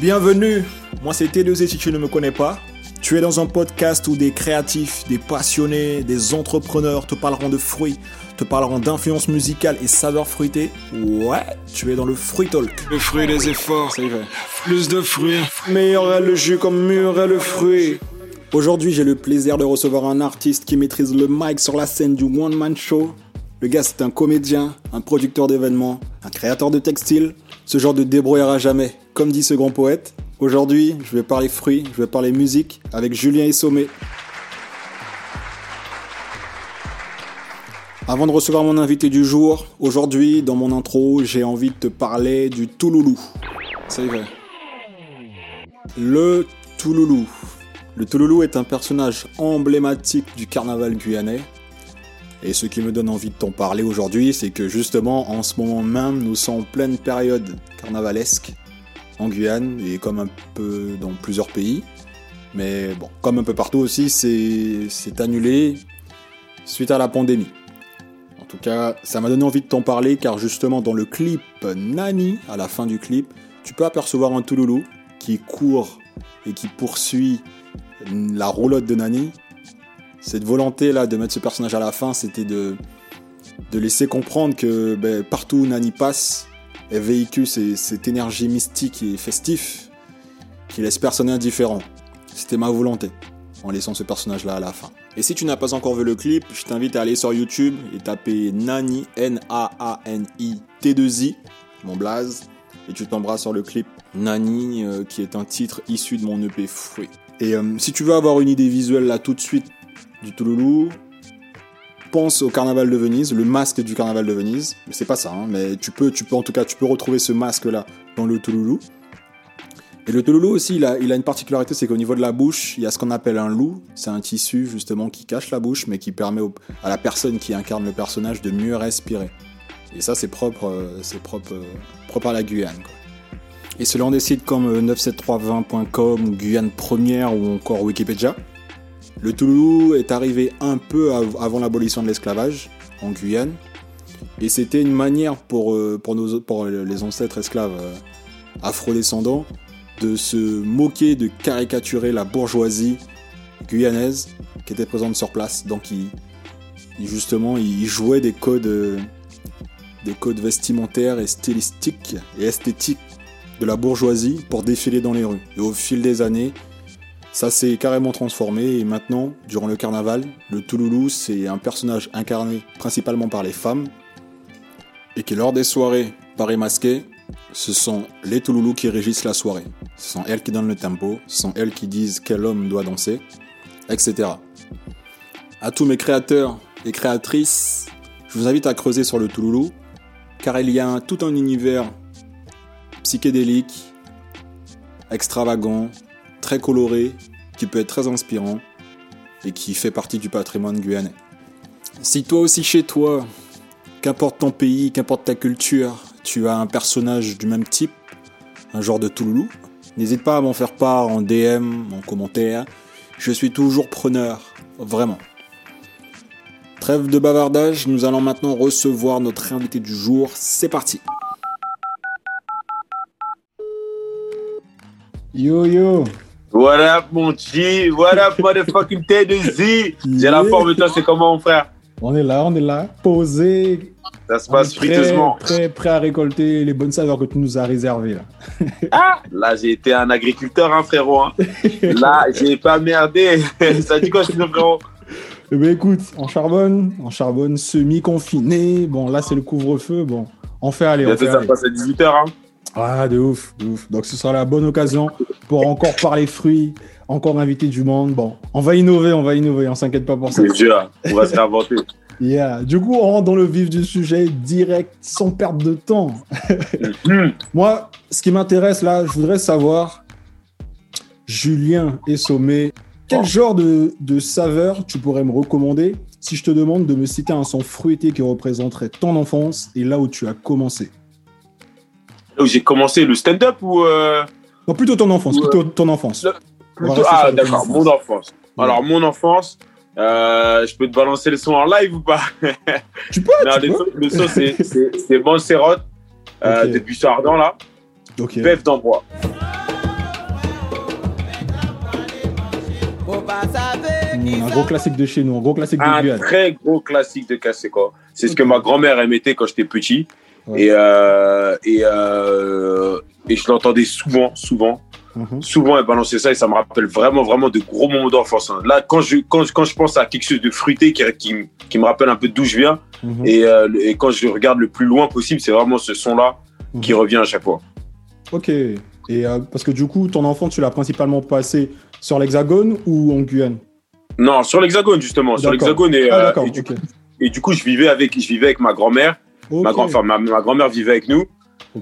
Bienvenue, moi c'est T2Z si tu ne me connais pas. Tu es dans un podcast où des créatifs, des passionnés, des entrepreneurs te parleront de fruits, te parleront d'influence musicale et saveurs fruitées. Ouais, tu es dans le Fruit Talk. Le fruit des efforts, Ça y va. plus de fruits. Meilleur est le jus comme mûr est le fruit. Aujourd'hui, j'ai le plaisir de recevoir un artiste qui maîtrise le mic sur la scène du One Man Show. Le gars, c'est un comédien, un producteur d'événements, un créateur de textiles. Ce genre de débrouillard à jamais, comme dit ce grand poète. Aujourd'hui, je vais parler fruits, je vais parler musique avec Julien Essomé. Avant de recevoir mon invité du jour, aujourd'hui, dans mon intro, j'ai envie de te parler du Touloulou. Y va. Le Touloulou. Le Touloulou est un personnage emblématique du carnaval guyanais. Et ce qui me donne envie de t'en parler aujourd'hui, c'est que justement, en ce moment même, nous sommes en pleine période carnavalesque en Guyane et comme un peu dans plusieurs pays. Mais bon, comme un peu partout aussi, c'est annulé suite à la pandémie. En tout cas, ça m'a donné envie de t'en parler car justement dans le clip Nani, à la fin du clip, tu peux apercevoir un Touloulou qui court et qui poursuit la roulotte de Nani. Cette volonté là de mettre ce personnage à la fin, c'était de, de laisser comprendre que ben, partout où Nani passe, elle véhicule cette énergie mystique et festif qui laisse personne indifférent. C'était ma volonté en laissant ce personnage là à la fin. Et si tu n'as pas encore vu le clip, je t'invite à aller sur YouTube et taper Nani, N-A-A-N-I, T2I, mon blaze, et tu tomberas sur le clip Nani, euh, qui est un titre issu de mon EP Fruit. Et euh, si tu veux avoir une idée visuelle là tout de suite du Touloulou, pense au carnaval de Venise, le masque du carnaval de Venise. Mais c'est pas ça, hein, mais tu peux, tu peux en tout cas, tu peux retrouver ce masque là dans le Touloulou. Et le Touloulou aussi, il a, il a une particularité, c'est qu'au niveau de la bouche, il y a ce qu'on appelle un loup. C'est un tissu justement qui cache la bouche, mais qui permet à la personne qui incarne le personnage de mieux respirer. Et ça, c'est propre, euh, c'est propre, euh, propre à la Guyane. Et selon des sites comme euh, 97320.com, ou Guyane Première ou encore Wikipédia, le Touloulou est arrivé un peu av- avant l'abolition de l'esclavage en Guyane. Et c'était une manière pour, euh, pour, nos, pour les ancêtres esclaves euh, afrodescendants de se moquer, de caricaturer la bourgeoisie guyanaise qui était présente sur place. Donc, il, il- justement, il jouait des codes, euh, des codes vestimentaires et stylistiques et esthétiques de la bourgeoisie pour défiler dans les rues. Et au fil des années, ça s'est carrément transformé et maintenant, durant le carnaval, le Touloulou, c'est un personnage incarné principalement par les femmes et qui, lors des soirées Paris masqué, ce sont les Touloulous qui régissent la soirée. Ce sont elles qui donnent le tempo, ce sont elles qui disent quel homme doit danser, etc. À tous mes créateurs et créatrices, je vous invite à creuser sur le Touloulou, car il y a tout un univers psychédélique, extravagant, très coloré, qui peut être très inspirant et qui fait partie du patrimoine guyanais. Si toi aussi chez toi, qu'importe ton pays, qu'importe ta culture, tu as un personnage du même type, un genre de Touloulou, n'hésite pas à m'en faire part en DM, en commentaire. Je suis toujours preneur, vraiment. Trêve de bavardage, nous allons maintenant recevoir notre invité du jour. C'est parti. Yo yo, What up, mon G? What up, motherfucking T2Z? J'ai la forme, et toi, c'est comment, mon frère? On est là, on est là, posé, Ça se passe friteusement. prêt, prêt à récolter les bonnes saveurs que tu nous as réservées. Là. Ah, là, j'ai été un agriculteur, hein, frérot. hein. Là, j'ai pas merdé. Ça dit quoi, chez nous, frérot? Eh ben écoute, on charbonne, on charbonne semi-confiné. Bon, là c'est le couvre-feu. Bon, on fait aller, on fait ça aller. passe à 18h, hein. Ah, de ouf, de ouf. Donc ce sera la bonne occasion pour encore parler fruits, encore inviter du monde. Bon, on va innover, on va innover, on s'inquiète pas pour ça. C'est dur, on va se réinventer. Yeah. Du coup, on rentre dans le vif du sujet direct, sans perte de temps. Moi, ce qui m'intéresse là, je voudrais savoir, Julien et Sommet, quel Oh. genre de, de saveur tu pourrais me recommander si je te demande de me citer un son fruité qui représenterait ton enfance et là où tu as commencé? où j'ai commencé le stand-up ou. Euh, plutôt ton enfance, plutôt euh, ton enfance. Ah, d'accord, mon enfance. Alors, mon enfance, euh, je peux te balancer le son en live ou pas? Tu peux, le. Son, c'est Montserrat, euh, okay. depuis là. Ok. Bève d'envoi. Hmm, un gros classique de chez nous, un gros classique de Un très gros classique de Kaseko. C'est ce que ma grand-mère, elle mettait quand j'étais petit. Ouais. Et, euh, et, euh, et je l'entendais souvent, souvent. Mhm. Souvent, elle balançait ça et ça me rappelle vraiment, vraiment de gros moments d'enfance. hein. Là, quand je, quand, quand je pense à quelque chose de fruité qui, qui, me- qui me rappelle un peu d'où je viens, Mhm. et, euh, et quand je regarde le plus loin possible, c'est vraiment ce son-là qui Mhm. revient à chaque fois. Ok. Et euh, parce que du coup, ton enfant, tu l'as principalement passé sur l'Hexagone ou en Guyane? Non, sur l'Hexagone, justement. Sur l'Hexagone. Et, Ah, euh, d'accord. et, et du coup, je vivais avec, je vivais avec ma grand-mère. Ma, grand, enfin, ma, ma grand-mère vivait avec nous.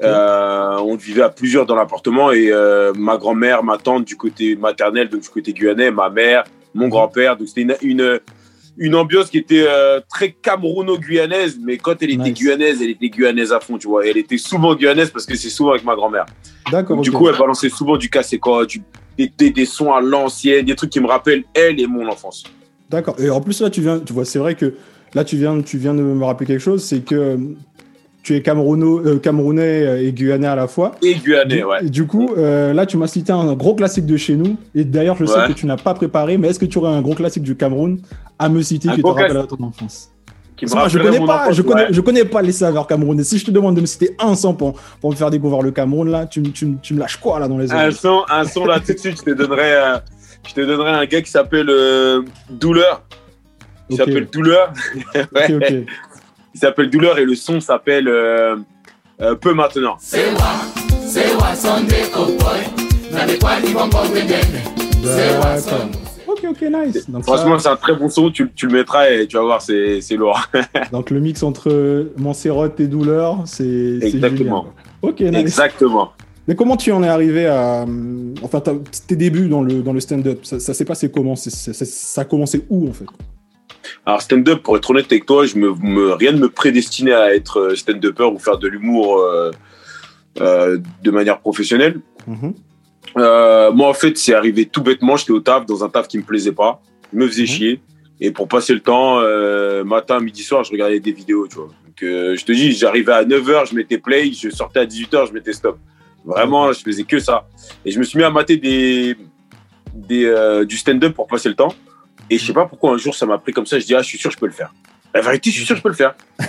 Euh, on vivait à plusieurs dans l'appartement et euh, ma grand-mère, ma tante du côté maternel, donc du côté guyanais, ma mère, Mhm. mon grand-père. Donc c'était une, une, une ambiance qui était euh, très camerouno-guyanaise, mais quand elle était Nice. guyanaise, elle était guyanaise à fond, tu vois. Et elle était souvent guyanaise parce que c'est souvent avec ma grand-mère. D'accord. Du coup, elle balançait souvent du casse-quoi, du, des, des, des sons à l'ancienne, des trucs qui me rappellent elle et mon enfance. D'accord. Et en plus, là, tu viens, tu vois, c'est vrai que là, tu viens, tu viens de me rappeler quelque chose, c'est que tu es Camerouno- euh, camerounais et guyanais à la fois. Et guyanais, ouais. et du coup, euh, là, tu m'as cité un gros classique de chez nous. Et d'ailleurs, je sais que tu n'as pas préparé, mais est-ce que tu aurais un gros classique du Cameroun à me citer Un qui te gros rappellera ton enfance? Qui me Parce que Moi, je connais pas, enfance, je connais, ouais. je connais pas les saveurs camerounais. Si je te demande de me citer un son pour, pour me faire découvrir le Cameroun, là, tu, me- tu, tu me lâches quoi là dans les un oreilles? son, un son là tout de suite, je te donnerai, euh, je te donnerai un gars qui s'appelle euh, Douleur. Il s'appelle Douleur. Ouais. ok. Il s'appelle Douleur et le son s'appelle euh, euh, Peu maintenant. Ok, ok, nice. Donc, ça- Franchement, c'est un très bon son. Tu, tu le mettras et tu vas voir, c'est c'est lourd. donc le mix entre Montserrat et Douleur, c'est Exactement. Ok, nice. Exactement. Mais comment tu en es arrivé à. Enfin, tes débuts dans le, dans le stand-up, ça, ça s'est passé comment? C'est- c'est- c'est- Ça a commencé où en fait? Alors, stand-up, pour être honnête avec toi, je me, me- rien ne me prédestinait à être euh, stand-upper ou faire de l'humour euh, euh, de manière professionnelle. Mhm. Moi, en fait, c'est arrivé tout bêtement. J'étais au taf, dans un taf qui me plaisait pas. Il me faisait Mhm. chier. Et pour passer le temps, matin, midi, soir, je regardais des vidéos, tu vois. Donc, je te dis, j'arrivais à 9h, je mettais play, je sortais à 18h, je mettais stop. Vraiment, je faisais que ça. Et je me suis mis à mater des, des, euh, du stand-up pour passer le temps. Et je sais pas pourquoi un jour ça m'a pris comme ça. Je dis, ah, je suis sûr, je peux le faire. La vérité, je suis sûr, je peux le faire.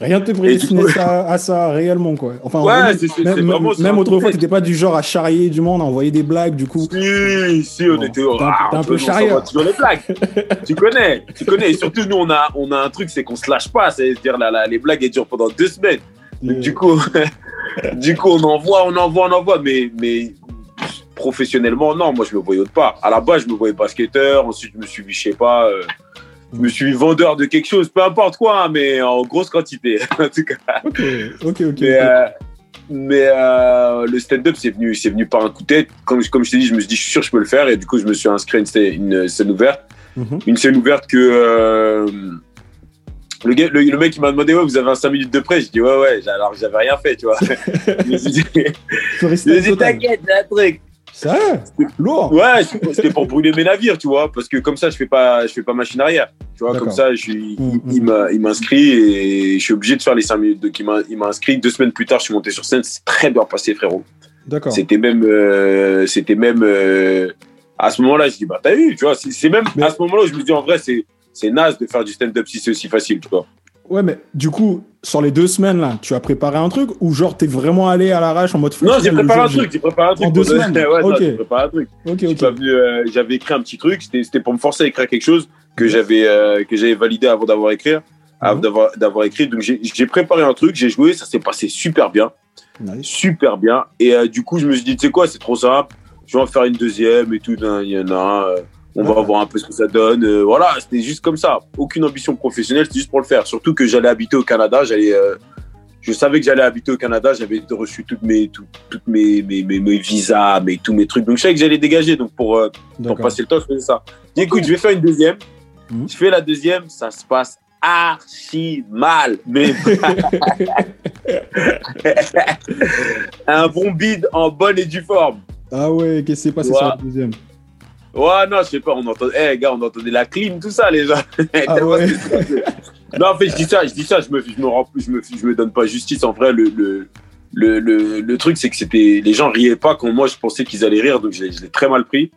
Rien ne te prédestinait ça- à ça réellement, quoi. Enfin, Ouais, même, c'est- même, même un autrefois, t'étais pas du genre à charrier du monde, à envoyer des blagues, du coup. Si, si, on Bon, était. t'es un- ah, peu va charrieur. toujours les blagues. tu connais, tu connais. Et surtout, nous, on a, on a un truc, c'est qu'on se lâche pas. C'est-à-dire, la, la- les blagues, elles durent pendant deux semaines. Donc, Euh, du coup, du coup, on envoie, on envoie, on envoie. Mais, mais professionnellement, non, moi, je me voyais autre part. À la base, je me voyais basketteur. Ensuite, je me suis vu, je sais pas, euh, je me suis vu vendeur de quelque chose, peu importe quoi, hein, mais en grosse quantité. en tout cas. Ok, ok, ok. Mais, euh, mais euh, le stand-up, c'est venu, c'est venu par un coup de tête. Comme, comme je t'ai dit, je me suis dit, je suis sûr, que je peux le faire. Et du coup, je me suis inscrit à une, scène- une scène ouverte. Mhm. Une scène ouverte que. le, le, le mec, il m'a demandé, ouais, vous avez un 5 minutes de près. Je dis, ouais, ouais, j'ai- alors j'avais rien fait, tu vois. je me suis dit, dit, t'inquiète, j'ai un truc. Ça, lourd. Ouais, c'était pour brûler mes navires, tu vois, parce que comme ça, je fais pas, je fais pas machine arrière. Tu vois, comme ça, je suis, Mm, il, m'inscrit et je suis obligé de faire les 5 minutes. Donc, il m'a inscrit. Deux semaines plus tard, je suis monté sur scène. C'est très bien passé, frérot. D'accord. C'était même, euh, c'était même euh, à ce moment-là, je dis bah t'as vu, tu vois, c'est même Mais- à ce moment-là où je me dis en vrai c'est c'est naze de faire du stand-up si c'est aussi facile, tu vois. Ouais, mais du coup, sur les deux semaines là, tu as préparé un truc ou genre t'es vraiment allé à l'arrache en mode Non, j'ai préparé un truc, j'ai préparé un truc. En deux semaines? ouais, Ok. j'ai préparé un truc. Ok, ok. euh, j'avais écrit un petit truc, c'était pour me forcer à écrire quelque chose que j'avais euh, que j'avais validé avant d'avoir écrit, avant Mhm. d'avoir d'avoir écrit. Donc j'ai j'ai préparé un truc, j'ai joué, ça s'est passé super bien. Nice. super bien. Et euh, du coup, je me suis dit, tu sais quoi, c'est trop simple. Je vais en faire une deuxième et tout. Il y en a un. On va voir un peu ce que ça donne. Euh, voilà, c'était juste comme ça. Aucune ambition professionnelle, c'était juste pour le faire. Surtout que j'allais habiter au Canada. J'allais, euh, je savais que j'allais habiter au Canada. J'avais reçu toutes mes, tout- toutes mes, mes, mes, mes visas, mes, tous mes trucs. Donc je savais que j'allais dégager. Donc pour, euh, pour passer le temps, je faisais ça. Dit, écoute, je vais faire une deuxième. Mhm. Je fais la deuxième, ça se passe archi mal. Mais un bon bide en bonne et due forme. Ah ouais, qu'est-ce qui s'est passé sur la deuxième? Ouais, non, je sais pas, on entendait, eh, gars, on entendait la clim, tout ça, les gens. Ah ouais. non, en fait, je dis ça, je dis ça, je me, je me, rends- je me, je me donne pas justice. En vrai, le, le, le, le, le truc, c'est que c'était, les gens riaient pas quand moi, je pensais qu'ils allaient rire, donc je l'ai très mal pris.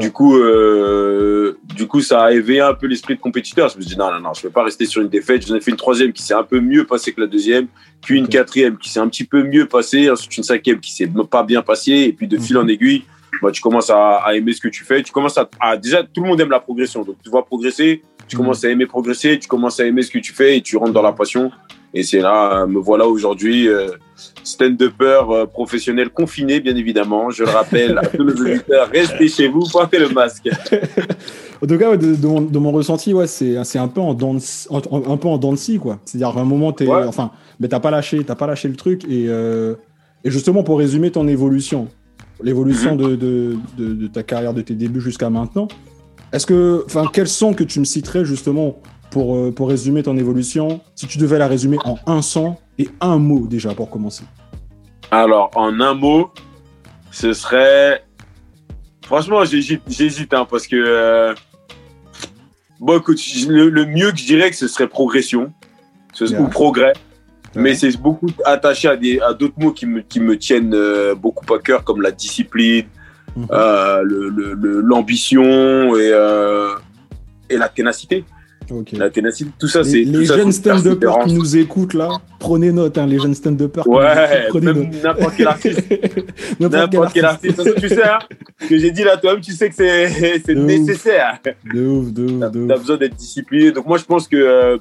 Du coup, euh, du coup, ça a éveillé un peu l'esprit de compétiteur. Je me suis dit, non, non, non, je ne vais pas rester sur une défaite. J'en ai fait une troisième qui s'est un peu mieux passée que la deuxième, puis une quatrième qui s'est un petit peu mieux passée, ensuite une cinquième qui s'est pas bien passée, et puis de fil Mhm. en aiguille, bah, tu commences à, à aimer ce que tu fais. Tu commences à, à- déjà, tout le monde aime la progression. Donc, tu vois progresser, tu Mhm. commences à aimer progresser, tu commences à aimer ce que tu fais et tu rentres dans la passion. Et c'est là, euh, me voilà aujourd'hui, euh, stand-upper euh, professionnel confiné, bien évidemment. Je le rappelle à tous nos auditeurs, restez chez vous, portez le masque. En tout cas, ouais, de, de mon, de mon ressenti, ouais, c'est un peu en en- en- un peu en scie, quoi. C'est-à-dire à un moment, t'es, Ouais. enfin, mais t'as pas lâché, t'as pas lâché le truc. Et, euh, et justement, pour résumer ton évolution, l'évolution de, de, de, de ta carrière, de tes débuts jusqu'à maintenant, est-ce que, enfin, quels sont que tu me citerais justement pour, euh, pour résumer ton évolution, si tu devais la résumer en un son et un mot déjà pour commencer? Alors, en un mot, ce serait. Franchement, j'hésite, j'hésite, hein, parce que. euh, Bon, écoute, le, le mieux que je dirais que ce serait progression, ce- Yeah. ou progrès. Mais c'est beaucoup attaché à, des, à d'autres mots qui me, qui me tiennent euh, beaucoup à cœur, comme la discipline, Mhm. euh, le- le- le- l'ambition et, euh, et la ténacité. La ténacité, tout ça, Les, c'est. les ça, jeunes stand-uppers qui nous écoutent là, prenez note, hein, les jeunes stand-uppers. Ouais, écoutent, prenez même note. n'importe quel artiste. N'importe N'importe quel artiste. Tu sais, hein, ce que j'ai dit là, toi-même, tu sais que c'est c'est De ouf. nécessaire. De ouf, de ouf, T'as de t'as ouf. besoin d'être discipliné. Donc, moi, je pense que. euh,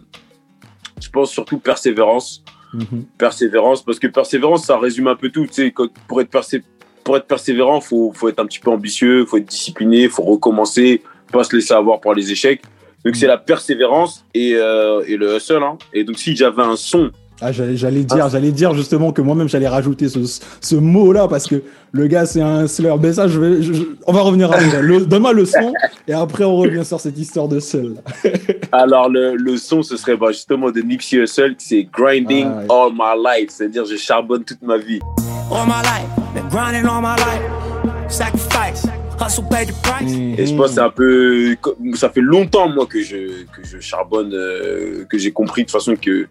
je pense surtout persévérance. Mhm. Persévérance, parce que persévérance, ça résume un peu tout. Tu sais, quand- pour, être persé- pour être persévérant, faut, faut être un petit peu ambitieux, faut être discipliné, faut recommencer, pas se laisser avoir par les échecs. Donc, c'est la persévérance et, euh, et le hustle. Hein. Et donc, si j'avais un son Ah, j'allais, j'allais dire, j'allais dire justement que moi-même j'allais rajouter ce, ce mot-là parce que le gars c'est un slur. Mais ça, je vais, je- je- on va revenir après. Le- Donne-moi le son et après on revient sur cette histoire de seul. Alors, le, le son, ce serait bah, justement de Nipsey Hussle, c'est Grinding Ah, ouais. All My Life, c'est-à-dire je charbonne toute ma vie. all my life. Been grinding all my life. Sacrifice, hustle, pay the price. Et je pense c'est un peu. Ça fait longtemps, moi, que je, que je charbonne, euh, que j'ai compris de toute façon que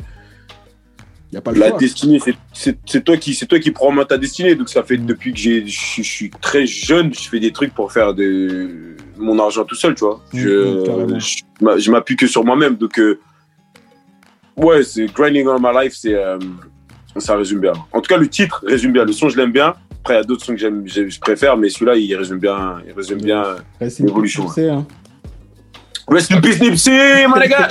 Y a pas le la choix. destinée, c'est- toi, qui- c'est toi qui prends en main ta destinée. Donc, ça fait depuis que j'ai- je suis- très jeune, je fais des trucs pour faire de mon argent tout seul, tu vois. Je, m'appuie que sur moi-même. Donc, euh, ouais, c'est Grinding All My Life, c'est. euh, ça résume bien. En tout cas, le titre résume bien. Le son, je l'aime bien. Après, il y a d'autres sons que j'aime, je préfère, mais celui-là, il résume bien. Il résume bien. Reste une évolution. petite poussée, hein. Rest in peace, Nipsey, mon gars!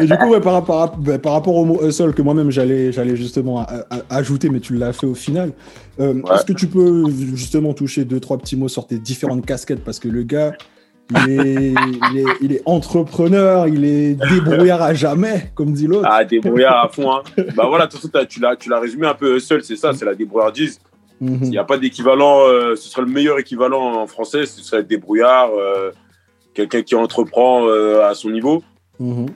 Et du coup, ouais, par, rapport à- par rapport au mot hustle que moi-même j'allais, j'allais justement a- a- ajouter, mais tu l'as fait au final. euh, Ouais. Est-ce que tu peux justement toucher deux, trois petits mots sur tes différentes casquettes? Parce que le gars, il est, il est, il est entrepreneur, il est débrouillard à jamais, comme dit l'autre. Ah, débrouillard à fond. Hein. bah voilà, de toute façon, tu l'as, tu l'as résumé un peu seul, c'est ça, c'est la débrouillardise. Mhm. Il n'y a pas d'équivalent, euh, ce serait le meilleur équivalent en français, ce serait débrouillard, euh, quelqu'un qui entreprend euh, à son niveau, Mhm.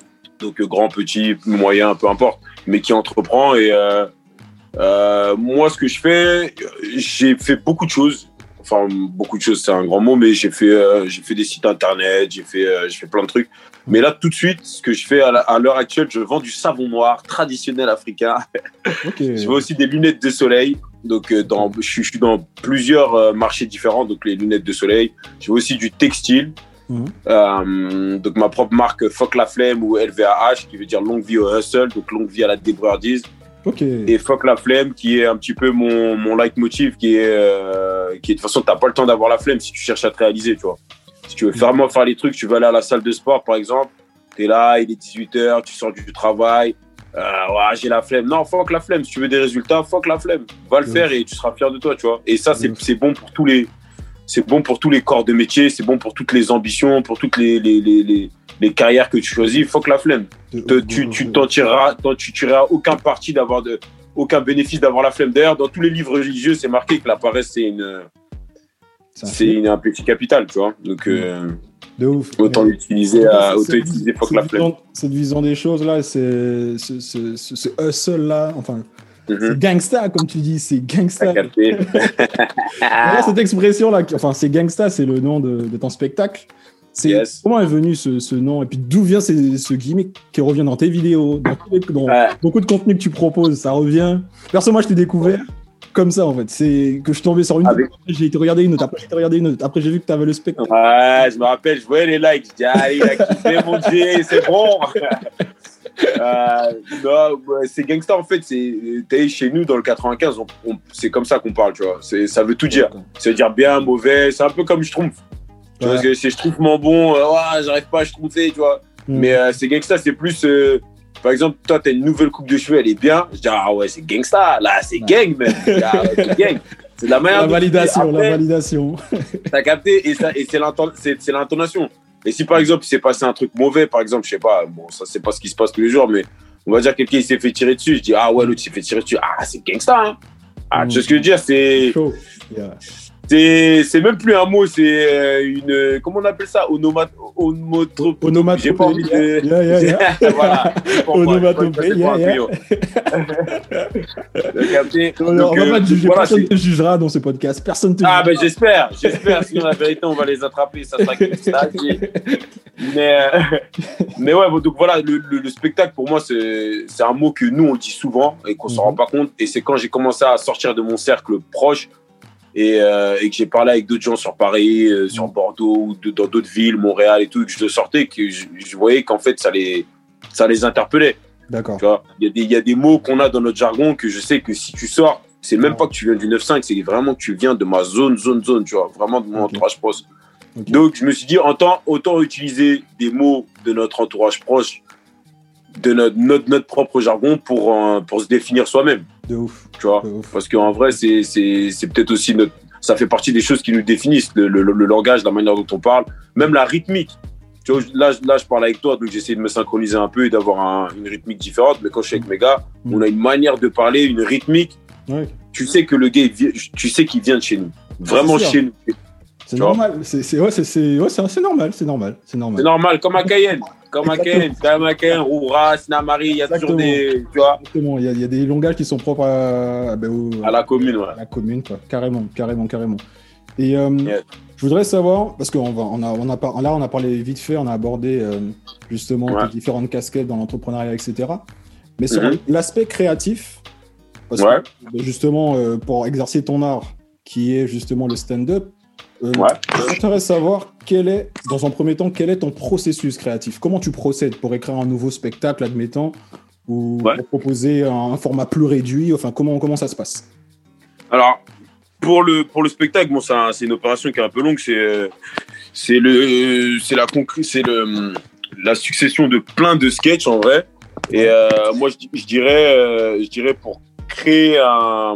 donc euh, grand, petit, moyen, peu importe, mais qui entreprend. Et euh, moi, ce que je fais, j'ai fait beaucoup de choses. Enfin, beaucoup de choses, c'est un grand mot, mais j'ai fait, j'ai fait des sites internet, j'ai fait, j'ai fait plein de trucs. Mais là, tout de suite, ce que je fais à l'heure actuelle, je vends du savon noir traditionnel africain. Ok. Je vends aussi des lunettes de soleil. Donc, dans, je, suis- dans plusieurs marchés différents, donc les lunettes de soleil. Je vends aussi du textile. Euh, donc, ma propre marque Fuck la Flemme ou LVAH, qui veut dire longue vie au hustle, donc longue vie à la débrouillardise. Ok. Et Fuck la Flemme, qui est un petit peu mon, mon leitmotiv, qui est, euh, qui est de toute façon, t'as pas le temps d'avoir la flemme si tu cherches à te réaliser, tu vois. Si tu veux vraiment faire les trucs, tu vas aller à la salle de sport, par exemple. T'es là, il est 18h, tu sors du travail. Euh, ouais, j'ai la flemme. Non, fuck la flemme. Si tu veux des résultats, fuck la flemme. Va le faire et tu seras fier de toi, tu vois. Et ça, c'est c'est bon pour tous les, c'est bon pour tous les corps de métier, c'est bon pour toutes les ambitions, pour toutes les, les, les, les, les carrières que tu choisis. Fuck la flemme. Te- tu tu t'en tireras, tu tireras aucun parti d'avoir de, aucun bénéfice d'avoir la flemme. D'ailleurs, dans tous les livres religieux, c'est marqué que la paresse, c'est une, C'est une, un péché capital, tu vois. Donc, euh, De ouf. autant l'utiliser, à, autant utiliser cette la flemme. Cette vision des choses là, c'est ce, ce, ce, ce hustle là, enfin, Mhm. c'est gangsta comme tu dis, c'est gangsta. Voilà, cette expression là, qui- enfin c'est gangsta, c'est le nom de, de ton spectacle. C'est Yes. comment est venu ce, ce nom et puis d'où vient ces- ce gimmick qui revient dans tes vidéos, dans, Ouais. beaucoup de contenu que tu proposes, ça revient. Perso, moi je t'ai découvert comme ça en fait. C'est que je tombais sur une. Avec- Après, j'ai été regarder une autre. Après, j'ai été regarder une autre. Après, j'ai vu que tu avais le spectacle. Ouais, je me rappelle, je voyais les likes. Je dis, allez, il a kiffé mon Dieu, c'est bon. Euh, non, ouais, c'est gangsta en fait. C'est chez nous dans le 95, on- on- c'est comme ça qu'on parle, tu vois. C'est, ça veut tout dire. Ça veut dire bien, mauvais. C'est un peu comme je trompe. Tu vois, Ouais. c'est- c'est je trouve mon bon. euh, j'arrive pas à je tromper, tu vois. Mm. Mais euh, c'est gangsta, c'est plus. euh, par exemple, toi, t'as une nouvelle coupe de cheveux, elle est bien. Je dis, ah ouais, c'est gangsta. Là, c'est gang, même. Ah ouais, c'est gang. C'est de la manière La validation, Après, la validation. T'as capté et, ça, et c'est c'est- c'est l'intonation. Et si par exemple il s'est passé un truc mauvais, par exemple, je sais pas, bon, ça c'est pas ce qui se passe tous les jours, mais on va dire quelqu'un il s'est fait tirer dessus, je dis ah ouais l'autre il s'est fait tirer dessus, ah c'est gangsta, hein. Ah, tu sais ce que je veux dire, c'est. Yeah. C'est même plus un mot, c'est euh, une comment on appelle ça, onomat onomatopée. Onomatopée, J'ai pas envie de. yeah, yeah, yeah. voilà. Onomatopée, yeah, Donc, euh, voilà, Personne ne te jugera dans ce podcast. Personne te Ah ben j'espère, j'espère, sinon la vérité on va les attraper, ça sera. Mais, euh, mais ouais, donc voilà, le, le- le spectacle pour moi c'est un mot que nous on dit souvent et qu'on s'en Mhm. rend pas compte. Et c'est quand j'ai commencé à sortir de mon cercle proche et, euh, et que j'ai parlé avec d'autres gens sur Paris, euh, sur Mhm. Bordeaux ou de- dans d'autres villes, Montréal et tout, et que je le sortais, que je, je voyais qu'en fait ça les, ça les interpellait. D'accord. Il y, a des- il y a des mots qu'on a dans notre jargon que je sais que si tu sors, c'est même pas que tu viens du 9-5, c'est vraiment que tu viens de ma zone, zone, zone, tu vois, vraiment de mon entourage proche. Donc, je me suis dit, autant, autant utiliser des mots de notre entourage proche, de notre, notre, notre propre jargon pour, euh, pour se définir soi-même, De ouf. tu vois. Ouf. Parce qu'en vrai, c'est c'est- c'est peut-être aussi notre. Ça fait partie des choses qui nous définissent, le, le- le langage, la manière dont on parle, même la rythmique. Tu vois, là, je- là, je parle avec toi, donc j'essaie de me synchroniser un peu et d'avoir un- une rythmique différente. Mais quand je suis avec mes gars, Mm. on a une manière de parler, une rythmique. Ouais. Tu sais que le gars, tu sais qu'il vient de chez nous. Vraiment chez nous. C'est normal. C'est c'est- ouais, c'est- ouais, normal. C'est normal. C'est normal. normal, comme à Cayenne. À Cayenne, Roura, Sinamari, il y a toujours des. Tu vois, Exactement. Il y, a, il y a des langages qui sont propres à, ben, au- à la commune, ouais. à la commune, quoi. Carrément, carrément, carrément. Et euh, Yeah. je voudrais savoir, parce qu'on va, on a, on a, par- là, on a parlé vite fait, on a abordé euh, justement Ouais. tes différentes casquettes dans l'entrepreneuriat, etc. Mais sur Mhm. l'aspect créatif, parce Ouais. que justement, euh, pour exercer ton art, qui est justement le stand-up, euh, Ouais. j'aimerais savoir quel est, dans un premier temps, quel est ton processus créatif? Comment tu procèdes pour écrire un nouveau spectacle, admettons, ou Ouais. pour proposer un, format plus réduit? Enfin, comment, comment ça se passe? Alors, pour le, pour le spectacle, bon, c'est un- c'est une opération qui est un peu longue. C'est c'est le, c'est la, c'est le, la succession de plein de sketchs en vrai. Et euh, moi, je, je dirais, euh, je dirais pour créer un,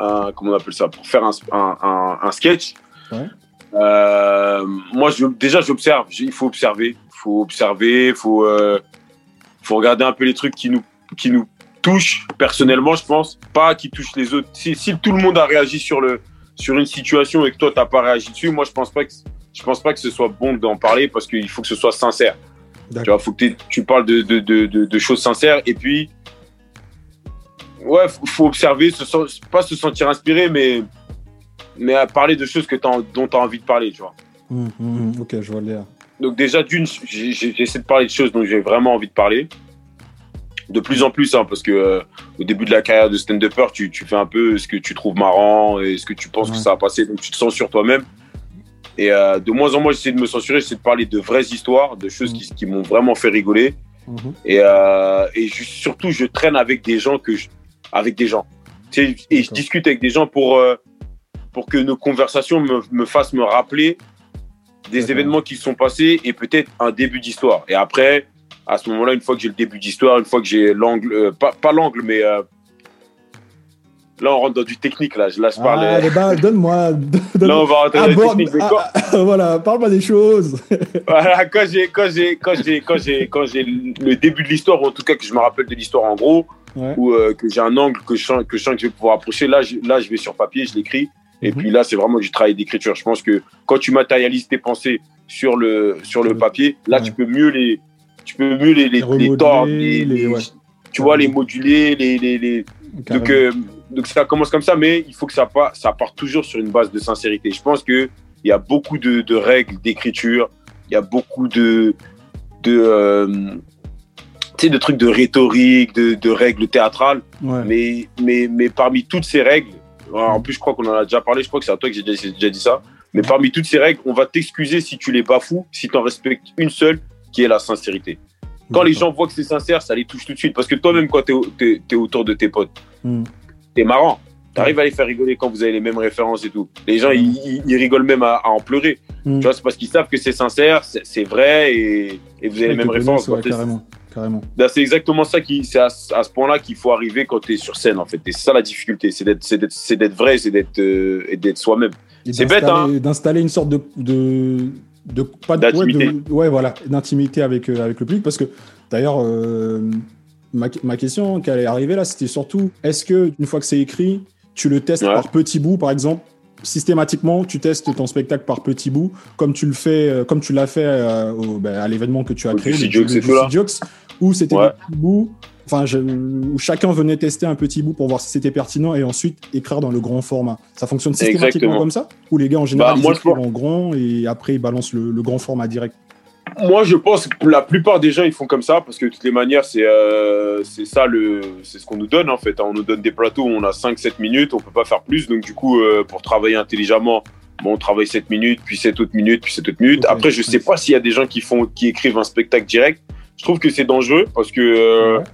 un- comment on appelle ça, pour faire un- un sketch. Ouais. euh, moi, je, déjà, j'observe. Il faut observer. Il faut observer. Il faut, euh, faut regarder un peu les trucs qui nous, qui nous touchent personnellement, je pense. Pas qui touchent les autres. Si, si tout le monde a réagi sur, le, sur une situation et que toi, tu n'as pas réagi dessus, moi, je pense pas que, je pense pas que ce soit bon d'en parler parce qu'il faut que ce soit sincère. Tu vois, faut que tu parles de, de, de, de, de choses sincères et puis, ouais, faut, faut observer, se, pas se sentir inspiré, mais, mais à parler de choses que t'as- dont tu as envie de parler, tu vois. Hum, hum, hum, Ok, je vois le l'air. Donc déjà, d'une, j'essaie de parler de choses dont j'ai vraiment envie de parler. De plus en plus, hein, parce que euh, au début de la carrière de stand-upper, tu, tu fais un peu ce que tu trouves marrant et ce que tu penses Ouais. que ça va passer, donc tu te censures toi-même. Et euh, de moins en moins, j'essaie de me censurer, j'essaie de parler de vraies histoires, de choses qui, qui m'ont vraiment fait rigoler. Et, euh, et je- surtout, je traîne avec des gens que je, avec des gens. Tu sais, et je discute avec des gens pour, euh, pour que nos conversations me, me fassent me rappeler des événements qui se sont passés et peut-être un début d'histoire. Et après, à ce moment-là, une fois que j'ai le début d'histoire, une fois que j'ai l'angle, euh, pas, pas l'angle, mais euh, là, on rentre dans du technique. Là, là je parle. Ah, les balles, donne-moi. donne- là, on va rentrer dans du technique. Quand- ah, ah, voilà, parle-moi des choses. Voilà, quand j'ai quand j'ai quand j'ai quand j'ai quand j'ai le début de l'histoire ou en tout cas que je me rappelle de l'histoire en gros ou euh, que j'ai un angle que je sens que je sens que je vais pouvoir approcher là je, là je vais sur papier je l'écris et puis là c'est vraiment du travail d'écriture. Je pense que quand tu matérialises tes pensées sur le sur le papier là Ouais. tu peux mieux les tu peux mieux les les, Les remodeler, les tordre ouais. tu vois les moduler les les, les... donc euh, donc ça commence comme ça mais il faut que ça part ça part toujours sur une base de sincérité. Je pense que il y a beaucoup de, de règles d'écriture. Il y a beaucoup de de euh, de trucs de rhétorique, de, de règles théâtrales, Ouais. mais, mais, mais parmi toutes ces règles, en plus, je crois qu'on en a déjà parlé, je crois que c'est à toi que j'ai déjà, dit ça. Mais parmi toutes ces règles, on va t'excuser si tu les bafoues, si tu en respectes une seule, qui est la sincérité. Quand les gens voient que c'est sincère, ça les touche tout de suite. Parce que toi-même, quand tu es, autour de tes potes, Mm. t'es marrant. T'arrives à les faire rigoler quand vous avez les mêmes références et tout. Les gens, ils, ils- ils rigolent même à, à en pleurer. Mm. Tu vois, c'est parce qu'ils savent que c'est sincère, c'est vrai et, et vous avez les mêmes références. ouais, carrément, ben, c'est exactement ça qui, c'est à, ce- à ce point-là qu'il faut arriver quand tu es sur scène, en fait. Et c'est ça la difficulté, c'est d'être, c'est d'être, c'est d'être vrai, c'est d'être, euh, et d'être soi-même. C'est bête, hein. d'installer- une sorte de, de, de pas de, ouais, de- ouais, voilà, d'intimité avec, euh, avec le public. Parce que d'ailleurs, euh, ma, ma question qui allait arriver là, c'était surtout est-ce que une fois que c'est écrit, tu le testes Ouais. par petits bouts, par exemple? Systématiquement, tu testes ton spectacle par petits bouts, comme tu le fais, euh, comme tu l'as fait ben, à l'événement que tu as créé, le- Jokes où c'était Ouais. des petits bouts, enfin, je- où chacun venait tester un petit bout pour voir si c'était pertinent et ensuite écrire dans le grand format. Ça fonctionne systématiquement Exactement. comme ça Ou les gars en général Bah, ils moi, écrivent en grand et après ils balancent le, le grand format direct Moi, je pense que la plupart des gens, ils font comme ça parce que de toutes les manières, c'est, euh, ça le, c'est ce qu'on nous donne, en fait. On nous donne des plateaux où on a 5-7 minutes, on peut pas faire plus. Donc, du coup, euh, pour travailler intelligemment, bon, on travaille 7 minutes, puis 7 autres minutes, puis 7 autres minutes. Après, je sais pas s'il y a des gens qui font, qui écrivent un spectacle direct. Je trouve que c'est dangereux parce que, euh, Ouais.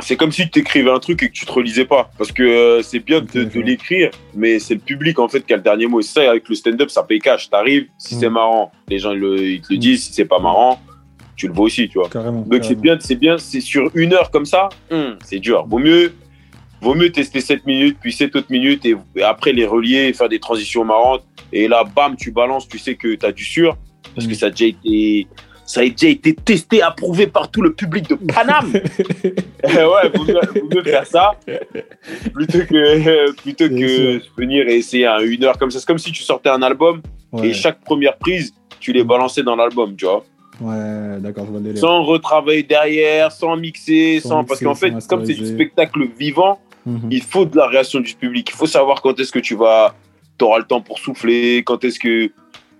c'est comme si tu écrivais un truc et que tu te relisais pas. Parce que euh, c'est bien de, l'écrire, mais c'est le public en fait qui a le dernier mot. Et ça, avec le stand-up, ça paye cash. T'arrives, si Mm. c'est marrant, les gens le- ils te le Mm. disent. Si c'est pas marrant, tu le vois aussi, tu vois. carrément. Donc c'est bien, c'est bien, c'est sur une heure comme ça, hum, c'est dur. Vaut mieux, vaut mieux tester 7 minutes, puis 7 autres minutes, et, et après les relier, faire des transitions marrantes. Et là, bam, tu balances, tu sais que tu as du sûr, parce Mm. que ça a déjà été. Ça a déjà été testé, approuvé par tout le public de Paname. ouais, vaut mieux, faire ça plutôt que, plutôt Bien que venir et essayer à une heure comme ça. C'est comme si tu sortais un album Ouais, et chaque première prise, tu les balançais dans l'album, tu vois ouais d'accord, je sans retravailler derrière, sans mixer, Sans sans, parce mixer, qu'en fait, comme c'est du spectacle vivant, Mhm. il faut de la réaction du public. Il faut savoir quand est-ce que tu vas, auras le temps pour souffler, quand est-ce que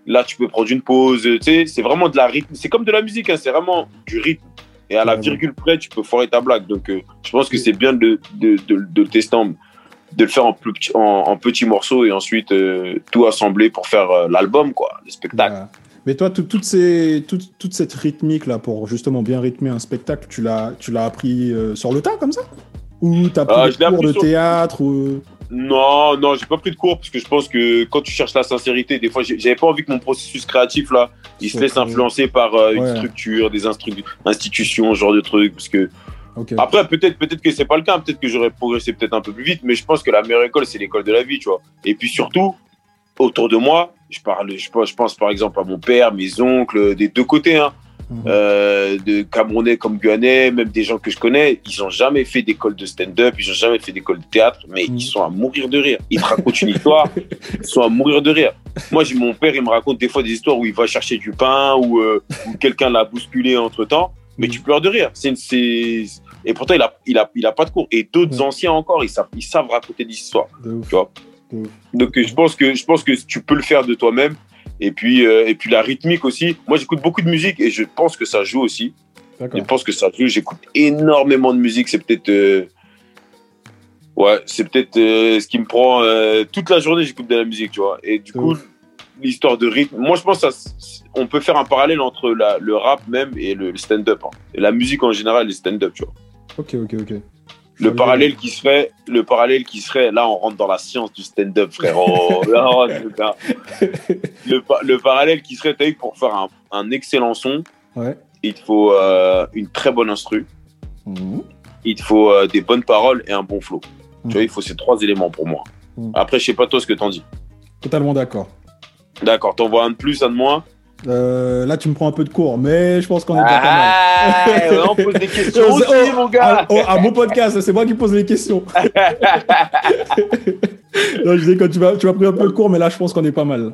là tu peux prendre une pause. Tu sais, c'est vraiment de la rythme. C'est comme de la musique, hein, c'est vraiment du rythme. Et à la virgule près, tu peux foirer ta blague. Donc, euh, je pense que c'est bien de, de, de, de le tester, en- de le faire en, plus en, en petits morceaux et ensuite euh, tout assembler pour faire euh, l'album, quoi, le spectacle. Voilà. Mais toi, tout- toutes ces, toute, toute cette rythmique là pour justement bien rythmer un spectacle, tu l'as, appris sur le tas comme ça? Ou t'as pris des cours appris de sur- théâtre ou... Non, non, j'ai pas pris de cours parce que je pense que quand tu cherches la sincérité, des fois, j'avais pas envie que mon processus créatif là, il se laisse influencer par euh, une Ouais. structure, des instru- institutions, ce genre de trucs. Parce que après, peut-être, peut-être que c'est pas le cas, peut-être que j'aurais progressé peut-être un peu plus vite, mais je pense que la meilleure école, c'est l'école de la vie, tu vois. Et puis surtout, autour de moi, je parle, je pense, je pense par exemple à mon père, mes oncles, des deux côtés, hein. Euh, de Camerounais comme Guyanais, même des gens que je connais, ils ont jamais fait d'école de stand-up, ils ont jamais fait d'école de théâtre, mais ils sont à mourir de rire. Ils te racontent une histoire, ils sont à mourir de rire. Moi, j'ai mon père, il me raconte des fois des histoires où il va chercher du pain ou euh, quelqu'un l'a bousculé entre temps, mais Mm. tu pleures de rire. C'est. Et pourtant, il a, il a, il a pas de cours. Et d'autres anciens encore, ils savent, ils savent raconter des histoires. Tu vois. Donc euh, je pense que je pense que tu peux le faire de toi-même. Et puis euh, et puis la rythmique aussi. Moi j'écoute beaucoup de musique et je pense que ça joue aussi. Je pense que ça joue. J'écoute énormément de musique. C'est peut-être euh, ouais, c'est peut-être euh, ce qui me prend toute la journée. J'écoute de la musique, tu vois. Et du coup ouf. l'histoire de rythme. Moi je pense que ça, on peut faire un parallèle entre la- le rap même et le, le stand-up. hein. Et la musique en général, et le stand-up, tu vois. Ok, ok, ok. Le parallèle qui serait, le parallèle qui serait, là on rentre dans la science du stand-up, frérot. Là, on le, pa- le parallèle qui serait, t'as vu, pour faire un, un excellent son, Ouais. il te faut euh, une très bonne instru, Mhm. il te faut euh, des bonnes paroles et un bon flow. Tu vois, il faut ces trois éléments pour moi. Mhm. Après, je sais pas toi ce que t'en dis. Totalement d'accord. D'accord, t'envoies un de plus, un de moins? Euh, là, tu me prends un peu de cours, mais je pense qu'on est déjà pas mal. Ah, on pose des questions aussi, oh, mon gars. Ah, oh, à mon podcast, c'est moi qui pose les questions. non, je disais quand tu vas, tu prendre un peu de cours, mais là, je pense qu'on est pas mal.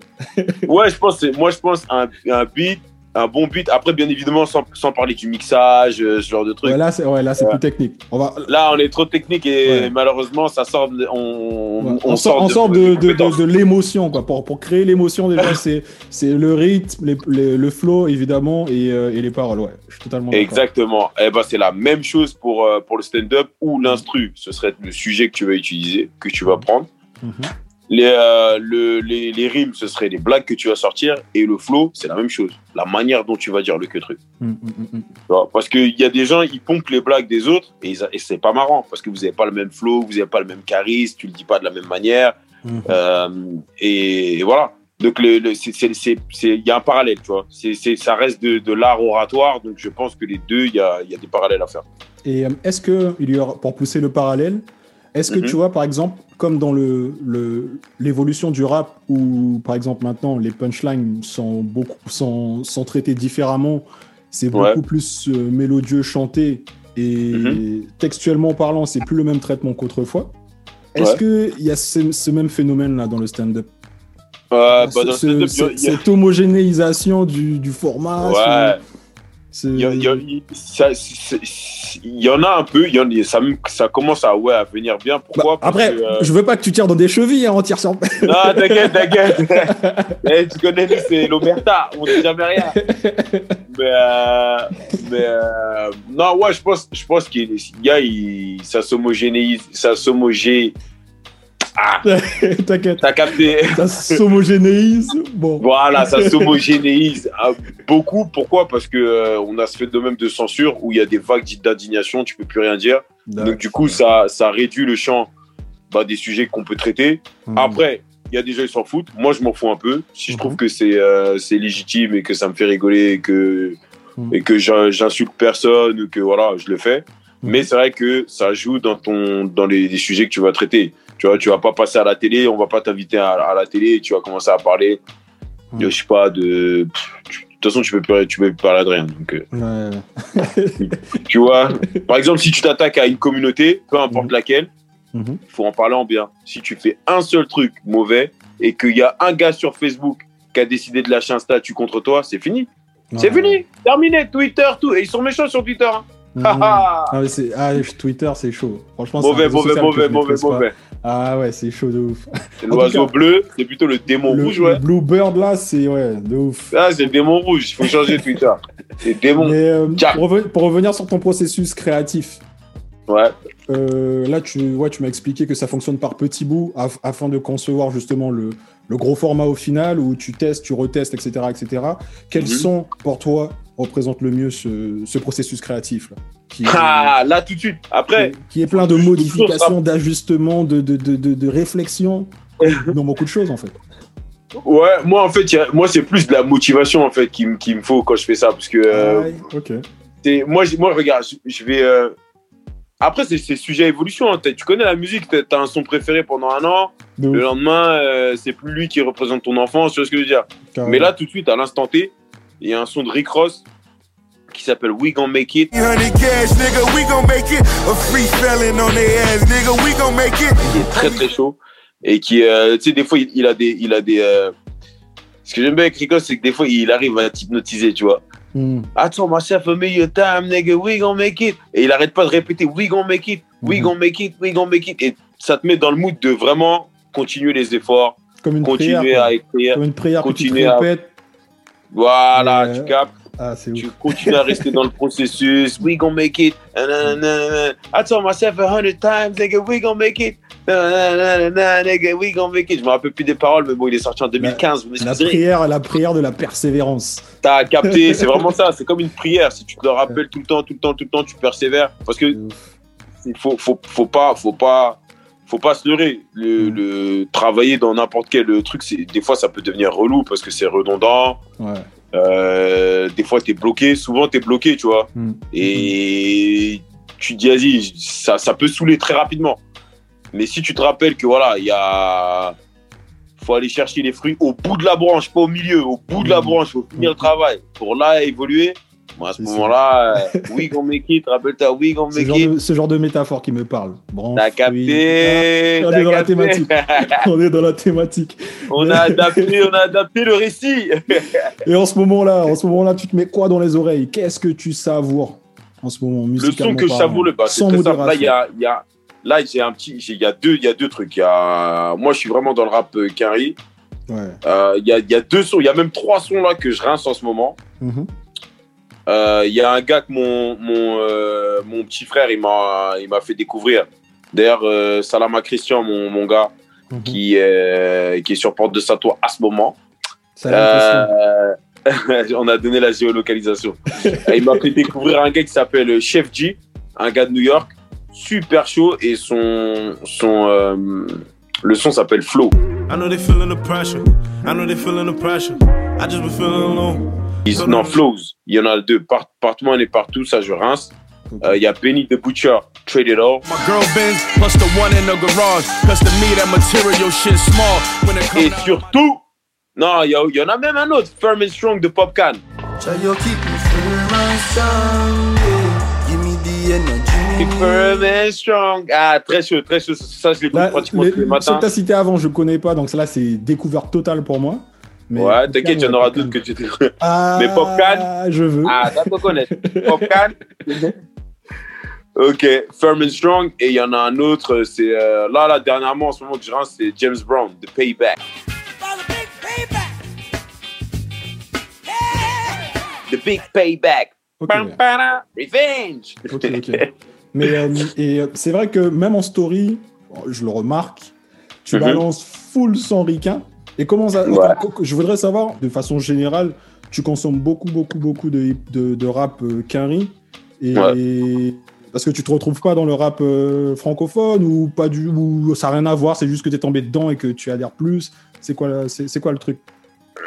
Ouais, je pense, moi je pense un, un beat un bon beat. Après, bien évidemment, sans, sans parler du mixage, euh, ce genre de truc. Ouais, là, c'est ouais, là, c'est Ouais. plus technique. On va, Là, on est trop technique et Ouais. malheureusement, ça sort. de- on, Ouais, on, sort, on sort de, de, de, de l'émotion, quoi. Pour, pour créer l'émotion, déjà, c'est, c'est le rythme, les- les- le flow, évidemment, et, euh, et les paroles, ouais. Je suis totalement. Exactement. Eh ben, c'est la même chose pour, euh, pour le stand-up ou l'instru. Ce serait le sujet que tu vas utiliser, que tu vas prendre. Mhm. Les, euh, le- les, les rimes, ce serait les blagues que tu vas sortir. Et le flow, c'est la même chose. La manière dont tu vas dire le que truc. Mm, mm, mm, mm. Tu vois, Parce qu'il y a des gens, ils pompent les blagues des autres et, et c'est pas marrant parce que vous n'avez pas le même flow, vous n'avez pas le même charisme, tu le dis pas de la même manière. Mhm. Euh, et, et voilà. Donc, il y a un parallèle, tu vois. C'est, c'est- ça reste de, de l'art oratoire. Donc, je pense que les deux, il y a, y a des parallèles à faire. Et euh, est-ce que, il y aura, pour pousser le parallèle, est-ce que Mhm. tu vois, par exemple, comme dans le, le, l'évolution du rap, où, par exemple, maintenant, les punchlines sont, beaucoup, sont, sont traitées différemment, c'est beaucoup Ouais. plus euh, mélodieux, chanté, et Mhm. textuellement parlant, c'est plus le même traitement qu'autrefois. Est-ce Ouais. qu'il y a ce, ce même phénomène-là dans le stand-up? Euh, bah, a- Cette homogénéisation du, du format Ouais. Il y, en a un peu, y en a- ça, me- ça commence à, ouais, à venir bien. Bah, Pourquoi? Après, que, euh, je veux pas que tu tires dans des chevilles hein, en tire sur Non, t'inquiète, t'inquiète. Eh, tu connais, nous, c'est l'Omerta, on dit jamais rien. Mais, euh, mais euh, non, ouais, je pense, je pense qu'il y a, il- ça s'homogénéise, ça s'homogé. Ah, T'inquiète. t'as capté. Ça s'homogénéise. Bon. Voilà, ça s'homogénéise beaucoup. Pourquoi? Parce que euh, on a ce phénomène de censure où il y a des vagues d'indignation, tu peux plus rien dire. Donc du coup, ça, ça réduit le champ bah, des sujets qu'on peut traiter. Mhm. Après, il y a des gens qui s'en foutent. Moi, je m'en fous un peu. Si je trouve que c'est euh, c'est légitime et que ça me fait rigoler et que, et que j'in- j'insulte personne ou que voilà, je le fais. Mhm. Mais c'est vrai que ça joue dans, ton, dans les, les sujets que tu vas traiter. Tu vois, tu vas pas passer à la télé, on va pas t'inviter à, à la télé tu vas commencer à parler, Mhm. de, je sais pas, de. pff, De toute façon, tu peux plus, tu peux plus parler de rien. Donc, euh, Ouais. tu vois, par exemple, si tu t'attaques à une communauté, peu importe Mhm. laquelle, Mhm. il faut en parler en bien. Si tu fais un seul truc mauvais et qu'il y a un gars sur Facebook qui a décidé de lâcher un statut contre toi, c'est fini. C'est fini. Terminé. Twitter, tout. Et ils sont méchants sur Twitter. hein. Mhm. Ah, Ah, mais ah, Twitter, c'est chaud. Franchement, mauvais, mauvais, mauvais, mauvais, mauvais. Ah ouais, c'est chaud de ouf. C'est l'oiseau bleu, c'est plutôt le démon le, rouge, le ouais. Bluebird là, c'est ouais, de ouf. Ah, c'est le démon rouge. Il faut changer Twitter. C'est démon. Mais euh, pour, reven- pour revenir sur ton processus créatif, Ouais. euh, là tu, ouais, tu m'as expliqué que ça fonctionne par petits bouts af- afin de concevoir justement le, le gros format au final où tu testes, tu retestes, etc. etc. Quels Mhm. sont pour toi représentent le mieux ce, ce processus créatif là qui, Ah, là, tout de suite. Après, qui- qui est plein de modifications, d'ajustements, de, de, de, réflexions dans beaucoup de choses en fait. ouais, moi, en fait, a- moi, c'est plus de la motivation, en fait, qu'il me- qu'il me faut quand je fais ça. Parce que euh, Ouais, ok. moi, moi, regarde, je, je vais. euh, Après, c'est sujet à évolution. hein. Tu connais la musique, t'as as un son préféré pendant un an. Le lendemain, euh, c'est plus lui qui représente ton enfance. Tu vois ce que je veux dire. Mais là, tout de suite, à l'instant T, il y a un son de Rick Ross qui s'appelle We Gon' Make It. 300 cash, nigga, we gon' make it. A free felon on their ass, nigga, we gon' make it. qui est très très chaud et qui, euh, tu sais, des fois, il, il a des, il a des. euh, Ce que j'aime bien avec Rick Ross, c'est que des fois, il arrive à t'hypnotiser, tu vois. Hmm. Attends, myself a million time, nigga, we gon' make it. Et il arrête pas de répéter, we gon' make it, we Mhm. gon' make it, we gon' make it. Et ça te met dans le mood de vraiment continuer les efforts, Comme une prière. continuer quoi. à écrire. Comme une prière que tu te continuer à- répètes. Voilà, tu captes. Ah, Tu ouf. continues à rester dans le processus. We gon' make it. I told myself a hundred times, nigga, we gon' make it. Nigga, we gon' make it. Je me rappelle plus des paroles, mais bon, il est sorti en 2015. Vous La m'excuserez. prière, la prière de la persévérance. T'as capté, c'est vraiment ça. C'est comme une prière. Si tu te le rappelles tout le temps, tout le temps, tout le temps, tu persévères. Parce que il faut, faut, faut pas, faut pas, faut pas se leurrer. Le, Mm. le travailler dans n'importe quel truc, c'est des fois ça peut devenir relou parce que c'est redondant. Ouais. Euh, des fois t'es bloqué. Souvent t'es bloqué, tu vois. Hmm. Et tu dis, vas-y, ça, ça peut saouler très rapidement. Mais si tu te rappelles que voilà, il y a. faut aller chercher les fruits au bout de la branche, pas au milieu, au bout de la Mhm. branche, faut finir le travail. Pour là évoluer, Moi, à ce moment-là, euh, we gon' make it, rappelle-toi, we gon' Ce make genre, it. de, ce genre de métaphore qui me parle. Branche, T'as oui. capté, Ah, on est dans la capté. thématique. On est dans la thématique. On a adapté, on a adapté le récit. Et en ce moment-là, en ce moment-là, tu te mets quoi dans les oreilles? Qu'est-ce que tu savoures en ce moment Le son que je savoure le bas, c'est très simple. Là, modération. il y a, y a, là, j'ai un petit, il y a deux, il y a deux trucs. Y a, moi, je suis vraiment dans le rap euh, carry. Ouais. Euh, Il y a, y a deux sons, il y a même trois sons là que je rince en ce moment. Mhm. Euh, Il y a un gars que mon, mon, euh, mon petit frère, il m'a, il m'a fait découvrir. D'ailleurs, euh, Salama Christian, mon, mon gars, Mhm. qui, est qui est sur Porte de Sato à ce moment. Euh, on a donné la géolocalisation. Il m'a fait découvrir un gars qui s'appelle Chef G, un gars de New York, super chaud et son son euh, le son s'appelle Flow. I know they feeling the pressure. I know they feeling the pressure. I just been feeling alone. Il- non, Flows. Il y en a deux. Part, Partement et partout, ça je rince. Euh, Il y a Benny the Butcher, Trade It All. My girl Benz plus the one in the garage. Cause to me that material shit small. When it Et comes surtout, non, il y, en a même un autre, Firm and Strong de Popcan. Firm and strong. Ah, très chaud, très chaud. Ça, je l'écoute pratiquement tous les matins. que tu as cités avant, je connais pas, donc là, c'est découverte totale pour moi. Mais- Ouais, t'inquiète, il y en aura d'autres que tu te... Ah, Mais Popcan Je veux. Ah, ça peut connaître. Popcan. ok, Firm and Strong. Et il y en a un autre, c'est euh, là, là, dernièrement, en ce moment que je c'est James Brown, The Payback. The Big Payback. Ok, Pam, para, Revenge. ok, ok. Mais euh, et, euh, c'est vrai que même en story, je le remarque, tu Mhm. balances full sans ricain. Et comment ça. Ouais. je voudrais savoir, de façon générale, tu consommes beaucoup, beaucoup, beaucoup de, de, de rap euh, Quinry. Et. Parce que tu te retrouves pas dans le rap euh, francophone ou pas du ou ça n'a rien à voir, c'est juste que tu es tombé dedans et que tu adhères plus? C'est quoi, c'est, c'est quoi le truc?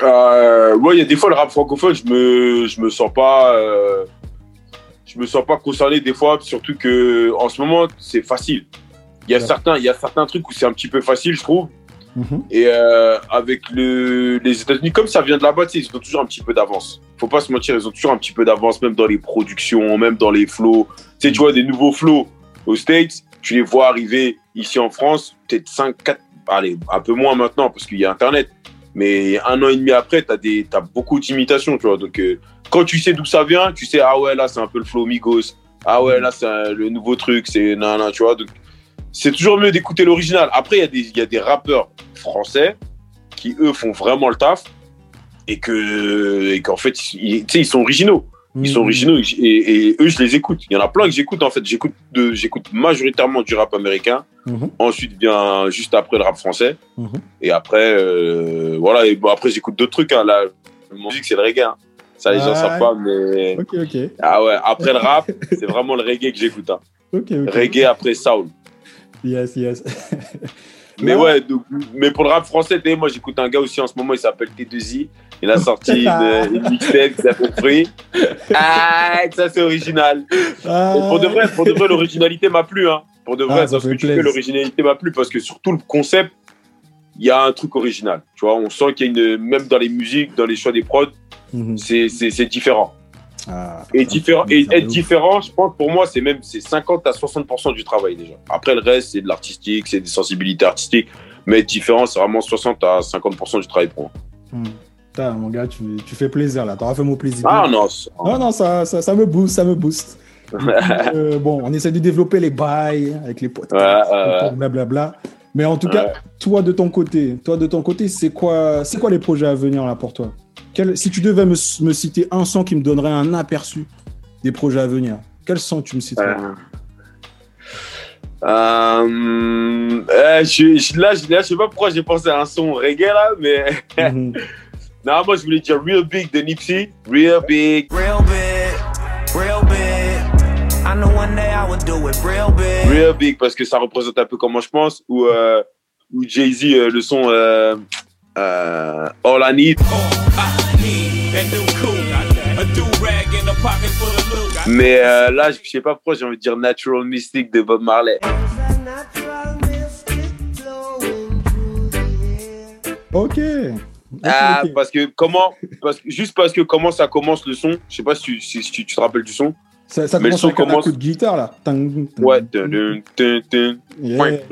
Euh, ouais, il y a des fois le rap francophone, je me, je me sens pas, euh, je me sens pas concerné des fois, surtout que en ce moment c'est facile. Il y a Ouais. certains, il y a certains trucs où c'est un petit peu facile, je trouve. Mhm. Et euh, avec le, les États-Unis, comme ça vient de là-bas, ils ont toujours un petit peu d'avance. Faut pas se mentir, ils ont toujours un petit peu d'avance, même dans les productions, même dans les flows. Tu tu vois des nouveaux flows aux States, tu les vois arriver ici en France, peut-être 5, 4, allez, un peu moins maintenant parce qu'il y a Internet. Mais un an et demi après, tu as, beaucoup d'imitations, tu vois. Donc, euh, quand tu sais d'où ça vient, tu sais, ah ouais, là, c'est un peu le flow Migos. Ah ouais, là, c'est le nouveau truc, c'est nan, tu vois. Donc, c'est toujours mieux d'écouter l'original. Après, il y, a des- il y a des rappeurs français qui, eux, font vraiment le taf et que et qu'en fait, ils, tu sais, ils sont originaux. Ils sont Mhm. originaux et, eux, je les écoute. Il y en a plein que j'écoute, en fait. J'écoute de- j'écoute majoritairement du rap américain. Mhm. Ensuite vient juste après le rap français. Mhm. Et après, euh, voilà. Et bon, après, j'écoute d'autres trucs. Hein. La musique, c'est le reggae. hein. Ça, les gens Ouais. savent pas, mais. Ok, ok. Ah ouais, après le rap, c'est vraiment le reggae que j'écoute. Hein. Reggae après soul. Yes, yes. Mais Ouais. donc, mais pour le rap français, moi j'écoute un gars aussi en ce moment, il s'appelle T2I. Il a sorti une, une mixtape qui s'appelle Free. Ah, ça c'est original. Ah, pour de vrai, pour de vrai, l'originalité m'a plu. Hein. Pour de vrai, Ah, ça fait que tu plaisir. fais, l'originalité m'a plu parce que sur tout le concept, il y a un truc original. Tu vois, on sent qu'il y a une, même dans les musiques, dans les choix des prods, Mhm. c'est différent. Ah, Et, différent, être ouf. différent, je pense pour moi, c'est même c'est 50 à 60% du travail déjà. Après, le reste, c'est de l'artistique, c'est des sensibilités artistiques. Mais être différent, c'est vraiment 60 à 50% du travail pour moi. Hmm. Putain, mon gars, tu, tu fais plaisir là. T'auras fait mon plaisir. Ah non, c'est- Non, ça, ça, ça me booste, ça me booste. Euh, bon, on essaie de développer les bails avec les potes, Ouais, ouais, ouais. blablabla. Mais en tout cas, toi de ton côté, toi de ton côté, c'est quoi, c'est quoi les projets à venir là pour toi? Quel- Si tu devais me, me citer un son qui me donnerait un aperçu des projets à venir, quel son tu me citerais? Euh, euh, je, je- là, je, là, je sais pas pourquoi j'ai pensé à un son reggae là, mais Mhm. non, moi je voulais dire Real Big de Nipsey. Real Big, Real big, real real big. Real Big, parce que ça représente un peu comment je pense. Ou, euh, ou Jay-Z, euh, le son euh, euh, All I Need. Mais euh, là, je sais pas pourquoi j'ai envie de dire Natural Mystic de Bob Marley. Ok, Ah, parce que comment, parce que, juste parce que comment ça commence le son, je sais pas si tu, si- si tu te rappelles du son. Ça, ça commence avec un commence- coup de guitare là. Ouais.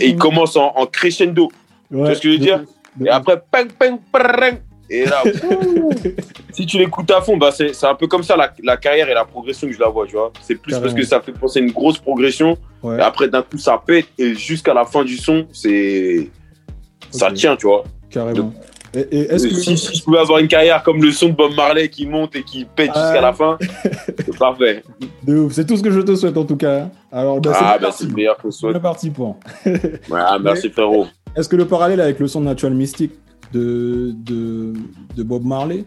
Et il commence en, en crescendo. Ouais. vois ce que je veux dire Et après, ping, ping, prrrring. Et là, si tu l'écoutes à fond, bah c'est un peu comme ça la, la carrière et la progression que je la vois, tu vois. C'est plus parce que ça fait penser à une grosse progression. Ouais. Et après, d'un coup, ça pète. Et jusqu'à la fin du son, c'est. Ça tient, tu vois. Carrément. Et, et est-ce que si, si je pouvais avoir une carrière comme le son de Bob Marley qui monte et qui pète Ah. jusqu'à la fin, c'est parfait. de ouf, c'est tout ce que je te souhaite en tout cas. Alors, bah, c'est ah, bah c'est le meilleur. Bien parti pour. Ouais, ah, merci frérot. Est-ce que le parallèle avec le son de Natural Mystic de, de, de Bob Marley,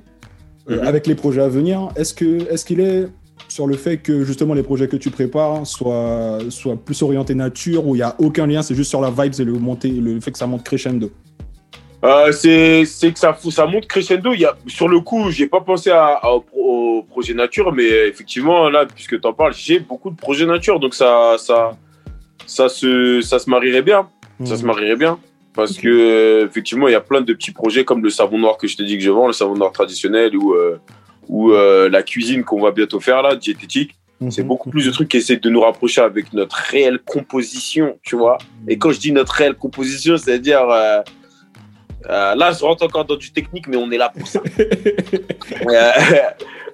euh, Mhm. avec les projets à venir, est-ce que est-ce qu'il est sur le fait que justement les projets que tu prépares soient, soient plus orientés nature, où il n'y a aucun lien, c'est juste sur la vibe, c'est le, monter, le fait que ça monte crescendo? Euh, c'est que ça, ça monte crescendo. Il y a, sur le coup, j'ai pas pensé à, à- au, pro- au projet nature, mais effectivement, là, puisque tu en parles, j'ai beaucoup de projets nature, donc ça, ça, ça, se, ça se marierait bien. Ça se marierait bien. Parce que effectivement, il y a plein de petits projets comme le savon noir que je te dis que je vends, le savon noir traditionnel ou, euh, ou euh, la cuisine qu'on va bientôt faire là, diététique. Mhm. C'est beaucoup plus de trucs qui essaient de nous rapprocher avec notre réelle composition, tu vois. Et quand je dis notre réelle composition, c'est-à-dire euh, euh, là, je rentre encore dans du technique, mais on est là pour ça. Euh,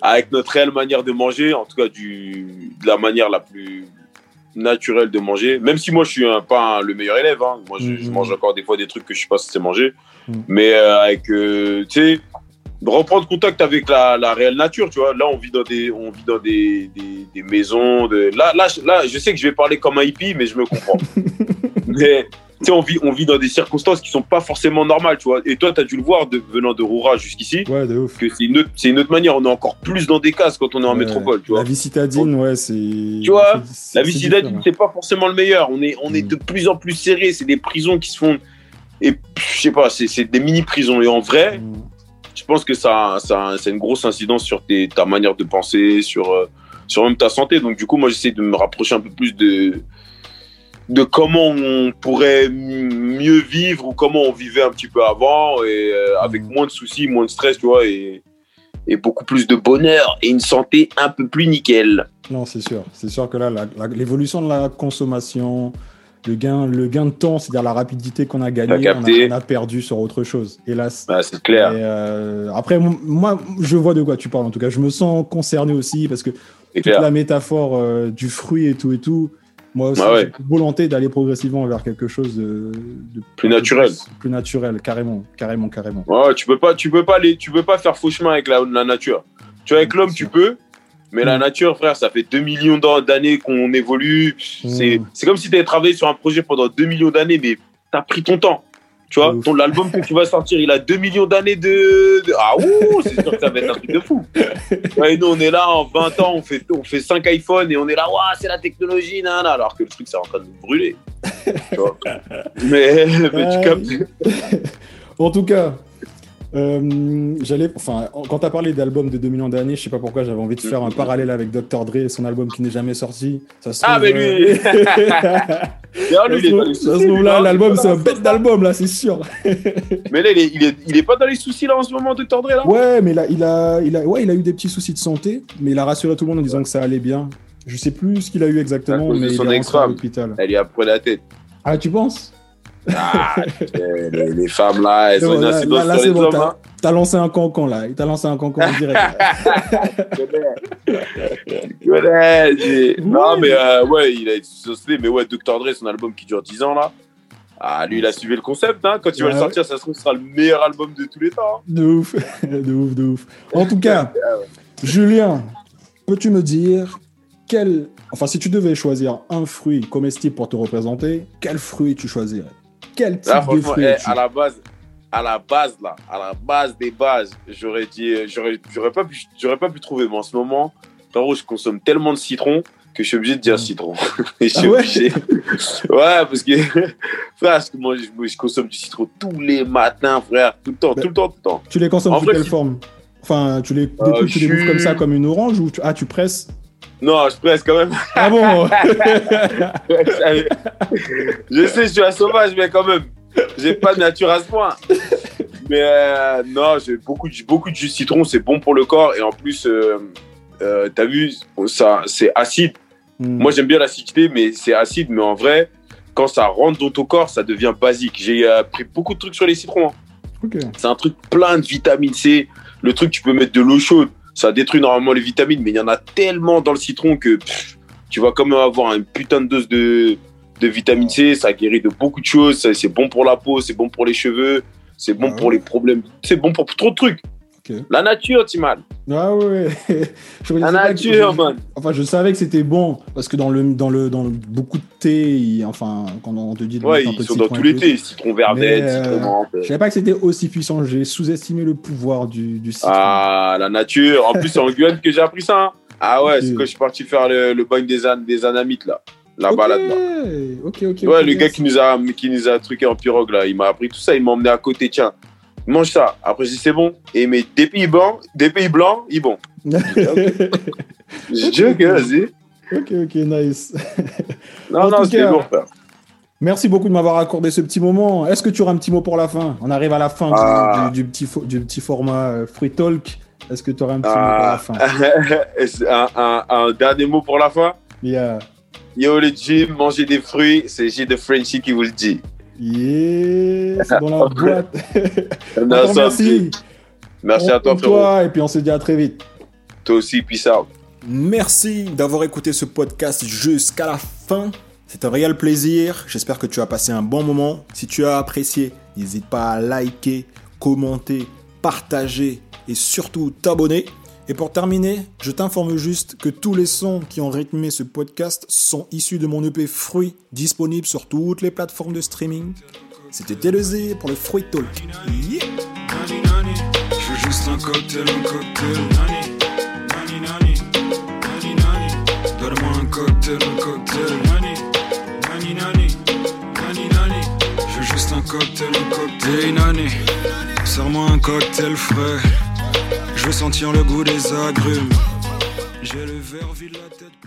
avec notre réelle manière de manger, en tout cas du, de la manière la plus naturelle de manger. Même si moi, je suis un- pas un- le meilleur élève. hein. Moi, je, je Mhm. mange encore des fois des trucs que je sais pas c'est manger. Mhm. Mais euh, avec, tu sais, reprendre contact avec la, la réelle nature, tu vois. Là, on vit dans des, on vit dans des, des, des maisons. De... Là, là, je- là, je sais que je vais parler comme un hippie, mais je me comprends. mais tu sais, on vit, on vit dans des circonstances qui sont pas forcément normales, tu vois. Et toi, tu as dû le voir de, venant de Roura jusqu'ici, Ouais, de ouf. que c'est une, autre- c'est une autre manière. On est encore plus dans des cases quand on est en Ouais. métropole, tu vois. La vie citadine, ouais, c'est. Tu vois, c'est- La vie citadine, c'est pas forcément le meilleur. On est, on est Mm. de plus en plus serré. C'est des prisons qui se font. Et je sais pas, c'est c'est des mini-prisons. Et en vrai, Mm. Je pense que ça, ça, a une grosse incidence sur tes, ta manière de penser, sur, euh, sur même ta santé? Donc, du coup, moi, j'essaie de me rapprocher un peu plus de, de comment on pourrait mieux vivre ou comment on vivait un petit peu avant et euh, avec Mm. moins de soucis, moins de stress, tu vois, et, et beaucoup plus de bonheur et une santé un peu plus nickel. Non, c'est sûr. C'est sûr que là, l'évolution de la consommation, le gain, le gain de temps, c'est-à-dire la rapidité qu'on a gagnée, on on a perdu sur autre chose. Hélas. Bah, c'est clair. Et, euh, après, moi, je vois de quoi tu parles. En tout cas, je me sens concerné aussi parce que toute clair. la métaphore euh, du fruit et tout et tout. Moi aussi, Ah ouais. j'ai volonté d'aller progressivement vers quelque chose de, de- Plus naturel. Plus, plus naturel, carrément, carrément, carrément. Ouais, tu peux pas, tu peux pas aller, tu peux pas faire faux chemin avec la, la nature. Tu vois, avec l'homme, tu peux, mais la Mm. nature, frère, ça fait 2 millions d'an- d'années qu'on évolue. C'est, Mm. c'est comme si tu avais travaillé sur un projet pendant 2 millions d'années, mais t'as pris ton temps. Tu vois, ton l'album que tu vas sortir, il a 2 millions d'années de, de- Ah ouh, c'est sûr que ça va être un truc de fou. Ouais, et nous, on est là en 20 ans, on fait, on fait 5 iPhones et on est là, waouh, c'est la technologie, nan, nan, alors que le truc, c'est en train de nous brûler. Tu vois. Mais, mais tu captes. En tout cas, euh, j'allais, enfin, quand tu as parlé d'album de 2 millions d'années, je sais pas pourquoi j'avais envie de faire un parallèle avec Dr. Dre et son album qui n'est jamais sorti. Ça se Ah, mais lui, euh, lui, là, non l'album, c'est un bête d'album là, c'est sûr. Mais là, il est, il, est, il est pas dans les soucis là en ce moment, Dr. Dre là Ouais, mais là, il a, il a, ouais, il a eu des petits soucis de santé, mais il a rassuré tout le monde en disant que ça allait bien. Je sais plus ce qu'il a eu exactement, mais il est rentré à l'hôpital. Elle lui a pris la tête. Ah, tu penses? Ah, les, les femmes là, elles C'est ont bon, une là, incidence là, là, sur c'est les bon, hommes. t'as hein. t'as lancé un cancan là, il t'a lancé un cancan en direct. Tu connais, j'ai- Non, mais euh, ouais, il a été saucé, mais ouais, Dr. Dre, son album qui dure 10 ans là. Ah, lui, il a suivi le concept. Hein. Quand il va Ouais, le sortir, ça se trouve, ce sera le meilleur album de tous les temps. hein. De ouf, de ouf, de ouf. En tout cas, Julien, peux-tu me dire quel. Enfin, si tu devais choisir un fruit comestible pour te représenter, quel fruit tu choisirais? Quel type Là, de fruit eh, à la base, à la base là, à la base des bases, j'aurais dit, euh, j'aurais, j'aurais pas pu, j'aurais pas pu trouver. Mais en ce moment, frérot, je consomme tellement de citron que je suis obligé de dire Mm. citron. Et je suis Ah ouais? obligé. ouais, parce que frère, parce que moi, je, je consomme du citron tous les matins, frère, tout le temps, Bah, tout le temps, tout le temps. Tu les consommes En sous quelle forme? Enfin, tu les Euh, tu les je comme ça, comme une orange ou tu... Ah, tu presses? Non, je presse quand même. Ah bon je sais, je suis un sauvage, mais quand même, j'ai pas de nature à ce point. Mais euh, non, j'ai beaucoup, de- beaucoup de jus de citron, c'est bon pour le corps. Et en plus, euh, euh, t'as vu, ça, c'est acide. Hmm. Moi, j'aime bien l'acidité, mais c'est acide. Mais en vrai, quand ça rentre dans ton corps, ça devient basique. J'ai euh, pris beaucoup de trucs sur les citrons. hein. C'est un truc plein de vitamine C. Le truc, tu peux mettre de l'eau chaude. Ça détruit normalement les vitamines, mais il y en a tellement dans le citron que pff, tu vas quand même avoir une putain de dose de, de vitamine C. Ça guérit de beaucoup de choses. C'est bon pour la peau, c'est bon pour les cheveux, c'est bon Ah pour les problèmes. C'est bon pour trop de trucs. La nature, Timan. Ah ouais. je La pas que- nature, man. Enfin, je savais que c'était bon parce que dans le dans le dans le- beaucoup de thé, il- enfin, quand on te dit de Ouais, mettre un peu ils de sont dans tous les thés. Citron Mais, euh, citron menthe. Je savais pas que c'était aussi puissant. J'ai sous-estimé le pouvoir du, du citron. Ah, la nature. En plus, c'est en Guyane que j'ai appris ça. hein. Ah ouais, c'est quand je suis parti faire le, le bagne des, des anamites, là. La balade, là. ok, ok. Ouais, le gars qui nous a qui nous a truqué en pirogue là, il m'a appris tout ça, il m'a emmené à côté, tiens, mange ça. Après j'ai dit c'est bon. Et mais des pays blancs, des pays blancs, ils bon. Je dis ok, vas-y. ok, ok, nice. Non En non, c'était frère. Merci beaucoup de m'avoir accordé ce petit moment. Est-ce que tu auras un petit mot pour la fin? On arrive à la fin du- Ah. du, du petit, fo- du petit format euh, Free Talk. Est-ce que tu auras un petit Ah. mot pour la fin? C'est un, un- un dernier mot pour la fin? Yeah. Yo les gym, mangez des fruits, c'est J de Frenchy qui vous le dit. Yeah, c'est dans la boîte. Merci. Merci à toi frérot. toi, et puis on se dit à très vite. Toi aussi, peace out. Merci d'avoir écouté ce podcast jusqu'à la fin. C'est un réel plaisir. J'espère que tu as passé un bon moment. Si tu as apprécié, n'hésite pas à liker, commenter, partager et surtout t'abonner. Et pour terminer, je t'informe juste que tous les sons qui ont rythmé ce podcast sont issus de mon EP Fruit, disponible sur toutes les plateformes de streaming. C'était TLZ pour le Fruit Talk. Un cocktail. Veux sentir le goût des agrumes. J'ai le verre vide, la tête.